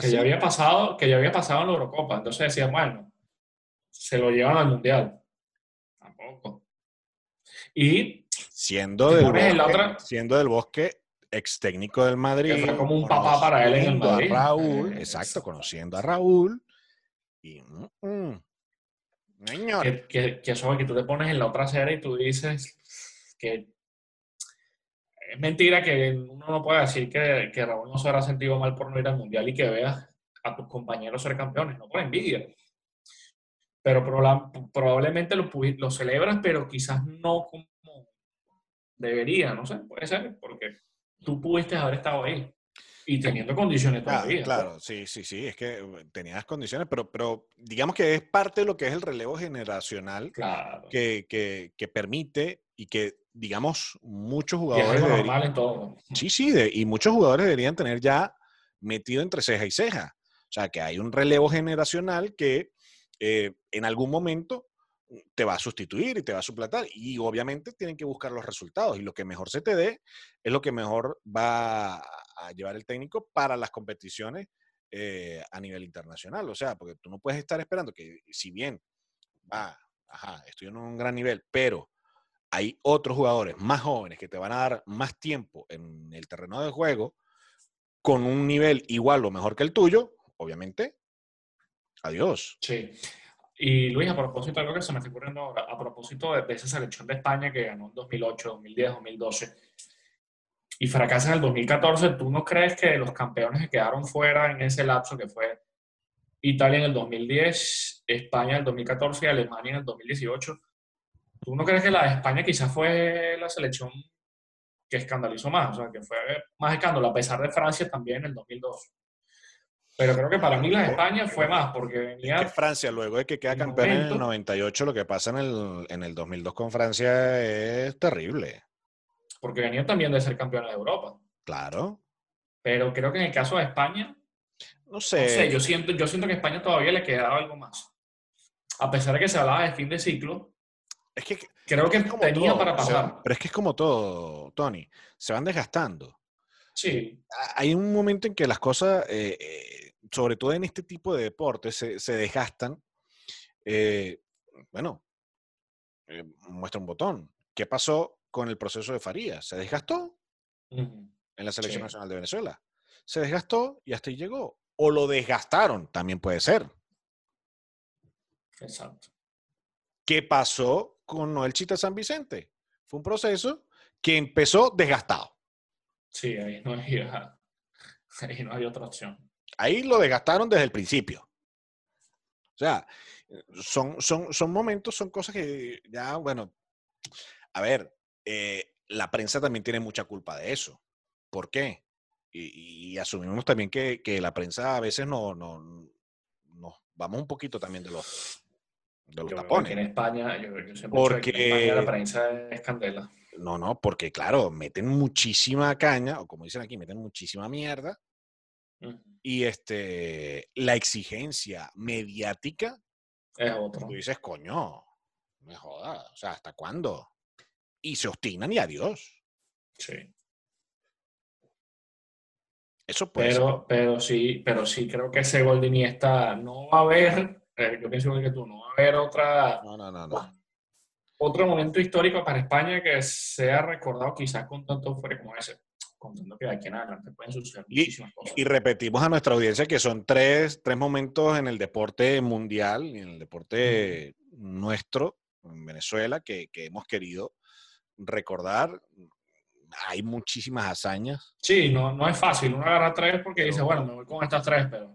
que ya había pasado, que ya había pasado en la Eurocopa. Entonces decían, bueno, se lo llevan al Mundial. Tampoco. Y siendo del, bosque, otra- siendo del bosque ex técnico del Madrid. fue como un papá para él en el conociendo Madrid. A Raúl, Eh, exacto, exacto. conociendo a Raúl. Y, mm, mm, señor, que, que, que eso que tú te pones en la otra serie y tú dices que es mentira que uno no puede decir que, que Raúl no se habrá sentido mal por no ir al Mundial y que veas a tus compañeros ser campeones, no por envidia. Pero proba- probablemente lo, lo celebras, pero quizás no como debería, no sé, puede ser, porque tú pudiste haber estado ahí y teniendo condiciones todavía. claro, sí, sí, sí, es que eh, tenías condiciones, pero, pero digamos que es parte de lo que es el relevo generacional Claro. que, que- que permite y que, digamos, muchos jugadores deberían- en todo. Sí, sí, de- y muchos jugadores deberían tener ya metido entre ceja y ceja. O sea, que hay un relevo generacional que eh, en algún momento te va a sustituir y te va a suplantar. Y obviamente tienen que buscar los resultados. Y lo que mejor se te dé es lo que mejor va a llevar el técnico para las competiciones eh, a nivel internacional. O sea, porque tú no puedes estar esperando que, si bien va, ajá, estoy en un gran nivel, pero hay otros jugadores más jóvenes que te van a dar más tiempo en el terreno de juego con un nivel igual o mejor que el tuyo, obviamente, adiós. Sí. Y Luis, a propósito, algo que se me está ocurriendo ahora, a propósito de, de esa selección de España que ganó en 2008, 2010, 2012 y fracasa en el 2014, ¿tú no crees que los campeones que quedaron fuera en ese lapso que fue Italia en el 2010, España en el 2014 y Alemania en el 2018, ¿tú no crees que la de España quizás fue la selección que escandalizó más? O sea, que fue más escándalo, a pesar de Francia también en el 2002. Pero creo que para mí la de España fue más, porque venía Es que Francia, luego de que queda campeón en el momento- 98, lo que pasa en el, en el 2002 con Francia es terrible. porque venía también de ser campeona de Europa. Claro. Pero creo que en el caso de España, No no sé. sé, yo siento, yo siento que a España todavía le quedaba algo más. A pesar de que se hablaba de fin de ciclo, es que creo que es como tenía todo, para o sea, pasar. pero es que es como todo, Tony. Se van desgastando. Sí, hay un momento en que las cosas, eh, eh, sobre todo en este tipo de deportes, se, se desgastan. Eh, bueno, eh, muestra un botón. ¿Qué pasó con el proceso de Farías? ¿Se desgastó en la Selección Sí. Nacional de Venezuela? Se desgastó y hasta ahí llegó. O lo desgastaron, también puede ser. exacto. ¿Qué pasó con Noel Chita San Vicente? Fue un proceso que empezó desgastado. Sí, ahí no había, ahí no había otra opción. Ahí lo desgastaron desde el principio. O sea, son, son, son momentos, son cosas que ya, bueno, a ver, eh, la prensa también tiene mucha culpa de eso. ¿Por qué? Y, y asumimos también que, que la prensa a veces no, no, nos vamos un poquito también de los, de los Yo tapones. en España, yo, he dicho que en España la Porque- prensa es candela. No, no, porque claro, meten muchísima caña, o como dicen aquí, meten muchísima mierda, Y este, la exigencia mediática Es otro. Tú dices, coño, me jodas, o sea, ¿hasta cuándo? Y se obstinan y adiós. Sí. Eso puede ser. Pero, pero sí, pero sí creo que ese gol de Iniesta no va a haber, eh, yo pienso igual que tú, no va a haber otra, No, no, no, no. otro momento histórico para España que sea recordado quizás con tanto fuera como ese, contando que de aquí en adelante pueden suceder Y- muchísimas cosas. Y repetimos a nuestra audiencia que son tres, tres momentos en el deporte mundial y en el deporte nuestro, en Venezuela, que, que hemos querido recordar. hay muchísimas hazañas. Sí, no, no es fácil. Uno agarra tres porque dice, bueno, me voy con estas tres, pero.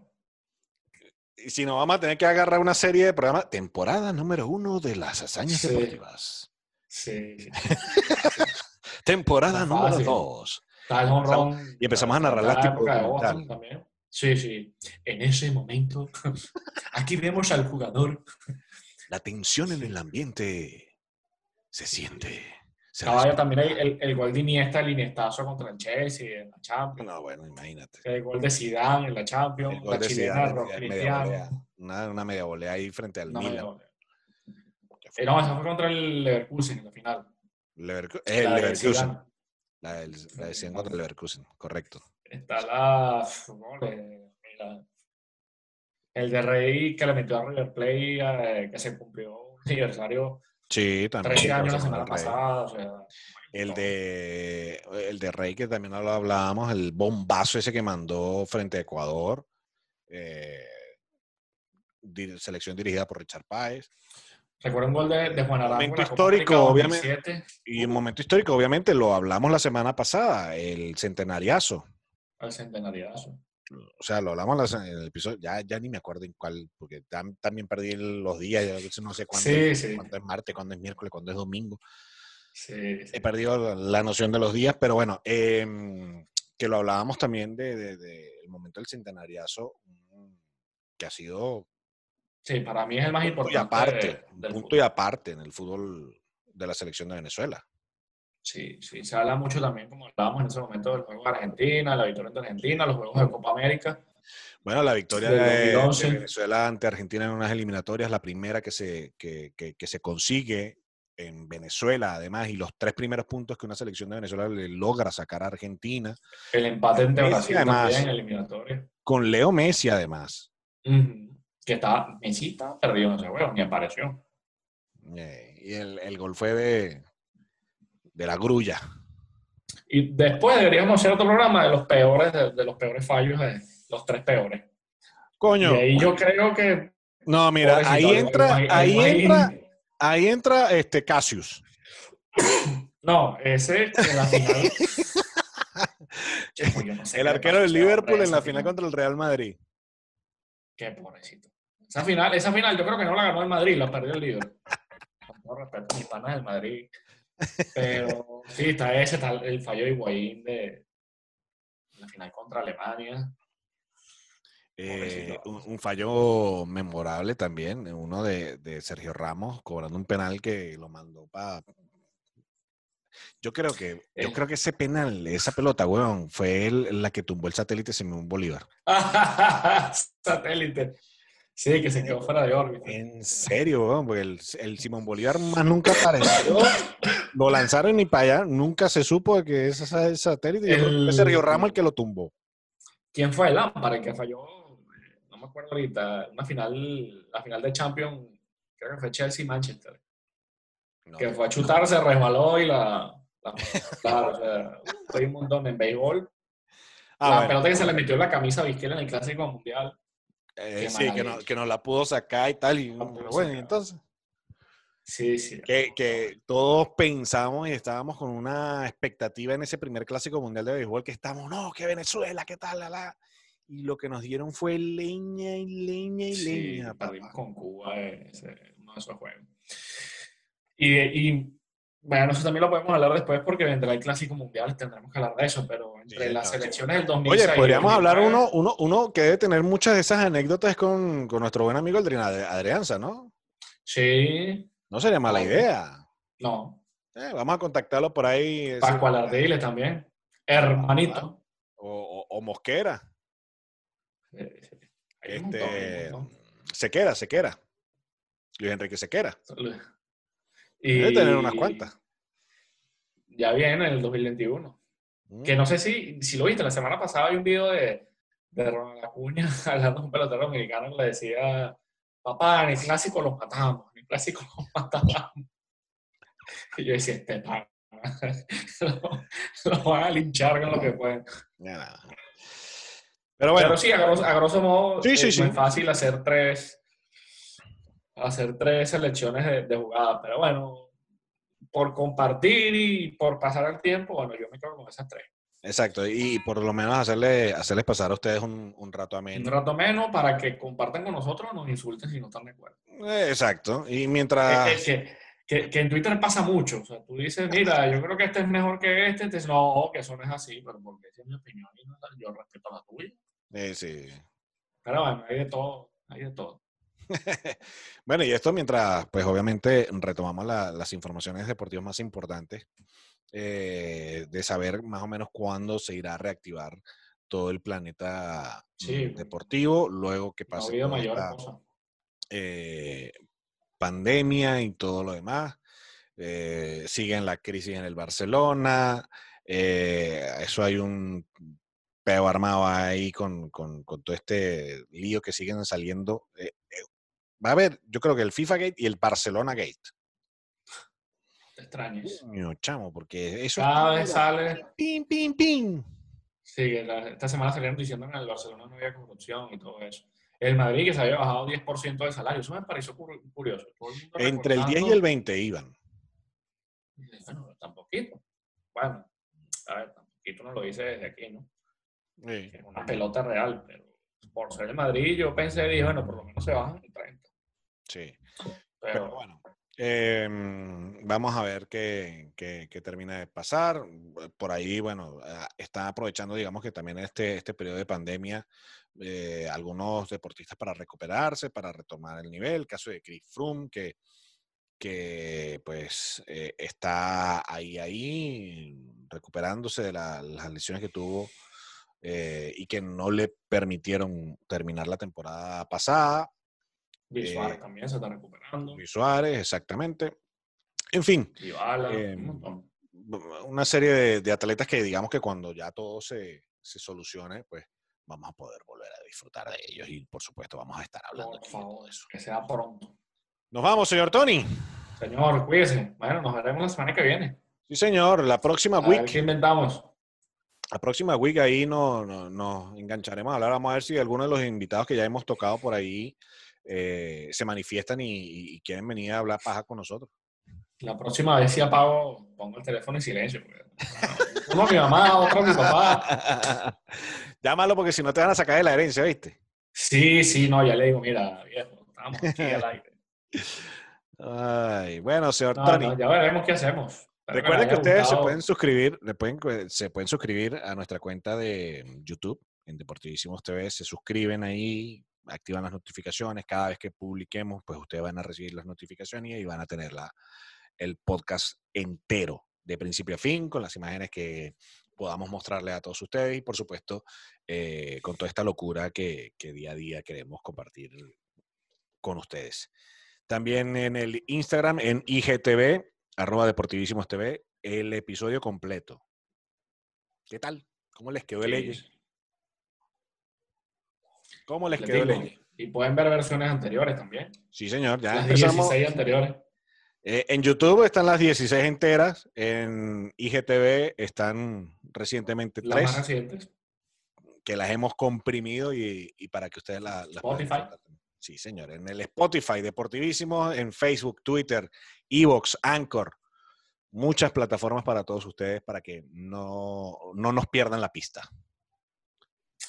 Y si no, vamos a tener que agarrar una serie de programas. Temporada número uno de las hazañas Sí. deportivas. Sí. Temporada No número fácil. dos. Honrón. Y empezamos a narrar las la tipo época de documental. Boston también. Sí, sí. En ese momento, aquí vemos al jugador. La tensión en el ambiente se siente. se Caballo también hay el, el gol de Iniesta, el Iniestazo contra el Chelsea en la Champions. No, bueno, imagínate. El gol de Zidane en la Champions. El gol la de chilena Zidane, Rock media. Una, una media volea ahí frente al No, Milan. no, que fue Eh, no, esa fue contra el Leverkusen en la final. Leverku- eh, el Leverkusen. La del la de Zidane contra el Leverkusen, correcto. Está la. ¿cómo le- mira, el de Rey que le metió a River Plate, eh, que se cumplió un aniversario Sí, también. 13 años la semana del pasada. O sea, El de, el de Rey, que también lo hablábamos, el bombazo ese que mandó frente a Ecuador. eh, selección dirigida por Richard Páez. Recuerdo un gol de, de Juan Arango. en Momento histórico, obviamente. 2007, Y un momento histórico, obviamente, lo hablamos la semana pasada, el centenariazo. Al centenariazo. O sea, lo hablamos en el episodio, ya, ya ni me acuerdo en cuál, porque tam- también perdí el- los días, veces no sé cuándo, Sí, es, sí. cuándo es martes, cuándo es miércoles, cuándo es domingo. Sí. He perdido la, noción de los días, pero bueno, em, que lo hablábamos también del de, de- el momento del centenariazo, mm, que ha sido Sí, para mí es el más punto y importante. aparte, del punto fútbol. y aparte en el fútbol de la selección de Venezuela. Sí, sí, se habla mucho también, como hablábamos en ese momento, del juego de Argentina, la victoria ante Argentina, los juegos de Copa América. Bueno, la victoria de, de 2011. Venezuela ante Argentina en unas eliminatorias, la primera que se, que, que- que se consigue en Venezuela, además, y los tres primeros puntos que una selección de Venezuela le logra sacar a Argentina, El empate Messi, Brasil además. también en eliminatoria. con Leo Messi, además. Ujú. Que está, Messi está perdido en ese juego, ni apareció. Eh, y el, el gol fue de, de la grulla. Y después deberíamos hacer otro programa de los peores, de, de los peores fallos, de los tres peores. Coño, Y ahí yo creo que. no, mira, ahí entra, ahí entra, ahí entra este Cassius. No, ese en la final. Chico, yo no sé qué El arquero del Liverpool en la final contra el Real Madrid. Qué pobrecito. Esa final, esa final yo creo que no la ganó el Madrid, la perdió el Liverpool. Con todo respeto mis panas del Madrid. Pero sí, está ese, está el fallo de Higuaín de la final contra Alemania. Eh, un, un fallo memorable también, uno de, de Sergio Ramos cobrando un penal que lo mandó para. Yo creo que, yo creo que ese penal, esa pelota, weón, fue el- la que tumbó el satélite Simón Bolívar. Satélite. Sí, que se quedó fuera de órbita. En serio, weón, porque el, el Simón Bolívar más nunca apareció. Lo lanzaron ni para allá, nunca se supo de que ese es el satélite. El- Sergio Ramos el que lo tumbó. ¿Quién fue el Lampard el que falló? No me acuerdo ahorita. Una final, la final de Champions, creo que fue Chelsea-Manchester. No. Que fue a chutar, se resbaló y la. la, la- un montón en béisbol. Ah, la bueno. pelota que se le metió en la camisa a en el Clásico Mundial. Eh, sí, que no, que no la pudo sacar y tal. Y, pero bueno, sacar. entonces. Sí, sí. Que, que todos pensamos y estábamos con una expectativa en ese primer clásico mundial de béisbol que estamos, no, que Venezuela, qué tal, la, la. Y lo que nos dieron fue leña y leña y Sí, leña. perdimos con Cuba eh, ese, uno de esos juegos. Y, y, bueno, eso también lo podemos hablar después porque vendrá el Clásico Mundial, tendremos que hablar de eso, pero entre Sí, las no. selecciones del 2006 Oye, podríamos hablar 2009, uno, uno, uno que debe tener muchas de esas anécdotas con, con nuestro buen amigo Adrianza, ¿no? Sí, No sería mala idea. no. Eh, vamos a contactarlo por ahí. Pascual Ardiles también. Hermanito. O, o- o Mosquera. Eh, montón, Este, montón. Sequera, Sequera. Luis Enrique Sequera. Y Debe tener unas cuantas. Ya viene el 2021. Mm. Que no sé si, si lo viste, la semana pasada hay un video de, de Ronald Acuña hablando con un pelotero dominicano que le decía, papá, en el clásico los matamos, en el clásico los matamos. Y yo decía, este pana, lo, lo van a linchar con lo que pueden. Nada. Pero bueno, Pero sí, a grosso, a grosso modo, Sí, sí, es sí. muy fácil hacer tres, hacer tres selecciones de, de jugadas. Pero bueno, por compartir y por pasar el tiempo, bueno, yo me quedo con esas tres. Exacto, y por lo menos hacerle, hacerles pasar a ustedes un, un rato ameno. Un rato menos para que compartan con nosotros, nos insulten si no están de acuerdo. Exacto, y mientras... Es que, que, que, en Twitter pasa mucho, o sea, tú dices, mira, yo creo que este es mejor que este, este no, que eso no es así, pero porque esa es mi opinión y yo respeto la tuya. Eh, sí. Pero bueno, hay de todo, hay de todo. bueno, y esto mientras, pues obviamente retomamos la, las informaciones deportivas más importantes eh, de saber más o menos cuándo se irá a reactivar todo el planeta mm, deportivo, luego que pase eh, pandemia y todo lo demás. Eh, siguen la crisis en el Barcelona, eso hay un peo armado ahí con, con, todo este lío que siguen saliendo. Va a haber, yo creo que el FIFA Gate y el Barcelona Gate extraños. chamo, porque eso. Cada vez sale. Pim, pim, pim. Sí, esta semana salieron diciendo que en el Barcelona no había corrupción y todo eso. El Madrid que se había bajado 10% de salario. Eso me pareció curioso. Entre el 10 y el 20 iban. Bueno, tan poquito. Bueno, a ver, tan poquito no lo hice desde aquí, ¿no? Sí. Es una pelota real, pero por ser el Madrid yo pensé, dije, bueno, por lo menos se bajan el 30. Sí. pero bueno, Em, vamos a ver qué, termina de pasar. Por ahí, bueno, ah, está aprovechando, digamos que también este, este periodo de pandemia, eh, algunos deportistas para recuperarse, para retomar el nivel. El caso de Chris Froome, que, que pues eh, está ahí, ahí, recuperándose de las lesiones que tuvo eh, y que no le permitieron terminar la temporada pasada. Luis Suárez eh, también se está recuperando. Luis Suárez, exactamente. En fin. Eh, una serie de, atletas que digamos que cuando ya todo se, se, solucione, pues vamos a poder volver a disfrutar de ellos y por supuesto vamos a estar hablando de eso. Que sea pronto. Nos vamos, señor Tony. Señor, cuídese. Bueno, nos veremos la semana que viene. Sí, señor. La próxima week. ¿Qué inventamos? La próxima week ahí nos, nos, engancharemos a hablar. Vamos a ver si alguno de los invitados que ya hemos tocado por ahí eh, se manifiestan y, quieren venir a hablar paja con nosotros. La próxima vez si apago, pongo el teléfono en silencio. Uno a mi mamá, otro a mi papá. Llámalo porque si no te van a sacar de la herencia, ¿viste? Sí, sí, no, ya le digo, mira, viejo, estamos aquí al aire. Ay, bueno, señor Tony. ya veremos qué hacemos. Recuerden que ustedes se pueden suscribir, se pueden suscribir a nuestra cuenta de YouTube en Deportivísimos TV, se suscriben ahí, activan las notificaciones. Cada vez que publiquemos, pues ustedes van a recibir las notificaciones y van a tener la, el podcast entero, de principio a fin, con las imágenes que podamos mostrarle a todos ustedes y, por supuesto, eh, con toda esta locura que, que día a día queremos compartir con ustedes. También en el Instagram, en IGTV, arroba Deportivísimos TV, el episodio completo. ¿Qué tal? ¿Cómo les quedó el ellos? ¿Cómo les, quedó Y pueden ver versiones anteriores también. Sí, señor. Ya las 16 anteriores. Eh, en YouTube están las 16 enteras. En IGTV están recientemente las Más recientes. Que las hemos comprimido y, para que ustedes las... Spotify. Sí, señor. En el Spotify Deportivísimo, en Facebook, Twitter, Evox, Anchor. Muchas plataformas para todos ustedes para que no, no nos pierdan la pista.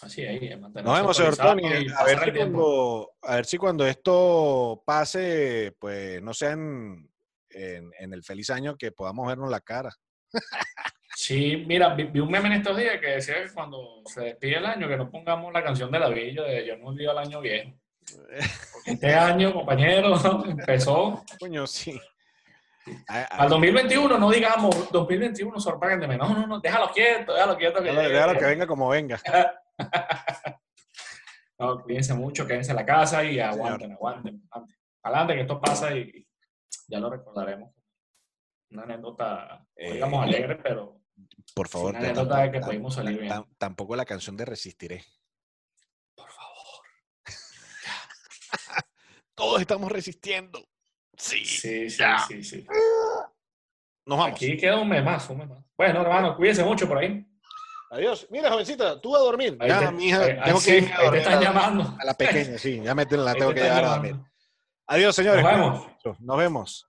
Así ahí, Nos vemos, señor Tony. A ver, si cuando, a ver si cuando esto pase, pues no sea en, el feliz año que podamos vernos la cara. Sí, mira, vi, un meme en estos días que decía que cuando se despide el año, que no pongamos la canción de la villa de Yo no olvido el año viejo. Porque este año, compañero, empezó. Coño, sí. Al 2021 no digamos 2021 sorpréndeme, no, no, no, déjalo quieto, déjalo quieto. Que déjalo que venga como venga. no, cuídense mucho, quédense en la casa y aguanten, aguanten, adelante. que esto pasa y ya lo recordaremos. Una anécdota, digamos, eh, alegre, pero. Por favor, una anécdota de que pudimos salir bien. Tampoco la canción de Resistiré. Por favor. Todos estamos resistiendo. Sí, sí, sí, sí, sí. Nos vamos. Aquí queda un mes más, un mes más. Bueno, hermano, cuídense mucho por ahí. Adiós. Mira, jovencita, tú a dormir. ya, mi hija, tengo que ir a dormir. Te están llamando. A la pequeña, sí, ya me la tengo que llevar a dormir. Adiós, señores. Nos vemos. Nos vemos.